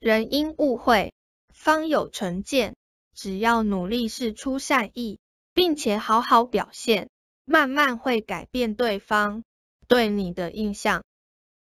人因误会方有成见只要努力是出善意并且好好表现慢慢会改变对方对你的印象。